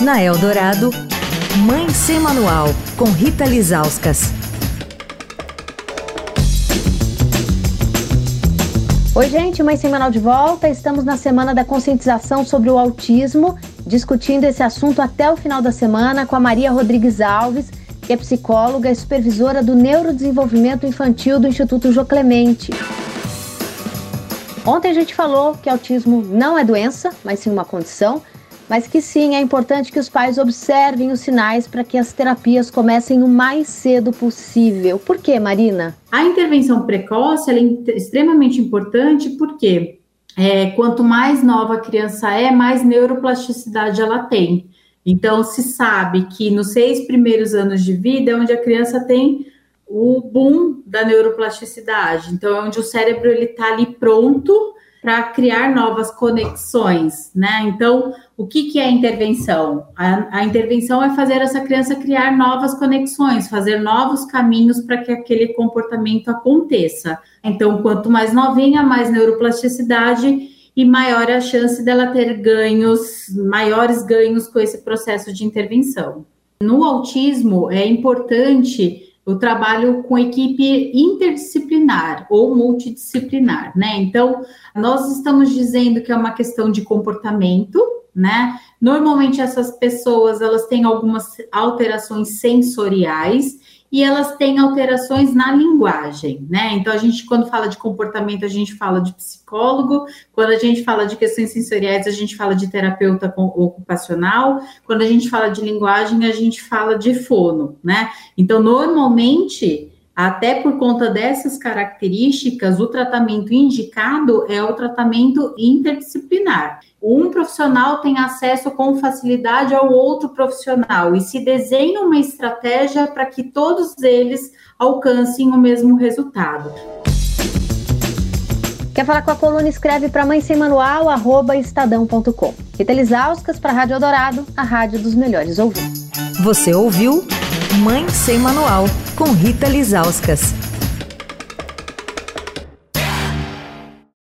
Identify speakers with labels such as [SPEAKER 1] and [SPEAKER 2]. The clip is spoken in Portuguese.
[SPEAKER 1] Na Eldorado, Mãe Sem Manual, com Rita Lizauskas.
[SPEAKER 2] Oi, gente, Mãe Sem Manual de volta. Estamos na semana da conscientização sobre o autismo, discutindo esse assunto até o final da semana com a Maria Rodrigues Alves, que é psicóloga e supervisora do neurodesenvolvimento infantil do Instituto Jô Clemente. Ontem a gente falou que autismo não é doença, mas sim uma condição mas que sim é importante que os pais observem os sinais para que as terapias comecem o mais cedo possível. Por quê, Marina?
[SPEAKER 3] A intervenção precoce é extremamente importante porque é, quanto mais nova a criança é, mais neuroplasticidade ela tem. Então, se sabe que nos seis primeiros anos de vida é onde a criança tem o boom da neuroplasticidade. Então, é onde o cérebro ele está ali pronto para criar novas conexões, né? Então, o que, que é intervenção? A, a, intervenção é fazer essa criança criar novas conexões, fazer novos caminhos para que aquele comportamento aconteça. Então, quanto mais novinha, mais neuroplasticidade e maior a chance dela ter ganhos, maiores ganhos com esse processo de intervenção. No autismo, é importante o trabalho com equipe interdisciplinar ou multidisciplinar, né? Então, nós estamos dizendo que é uma questão de comportamento, né? Normalmente essas pessoas, elas têm algumas alterações sensoriais e elas têm alterações na linguagem, né? Então a gente quando fala de comportamento, a gente fala de psicólogo, quando a gente fala de questões sensoriais, a gente fala de terapeuta ocupacional, quando a gente fala de linguagem, a gente fala de fono, né? Então normalmente até por conta dessas características, o tratamento indicado é o tratamento interdisciplinar. Um profissional tem acesso com facilidade ao outro profissional e se desenha uma estratégia para que todos eles alcancem o mesmo resultado.
[SPEAKER 2] Quer falar com a coluna? Escreve para mãe sem manual, arroba estadão.com. Rita Lisauskas para a Rádio Eldorado, a rádio dos melhores ouvintes.
[SPEAKER 1] Você ouviu Mãe Sem Manual, com Rita Lizauskas.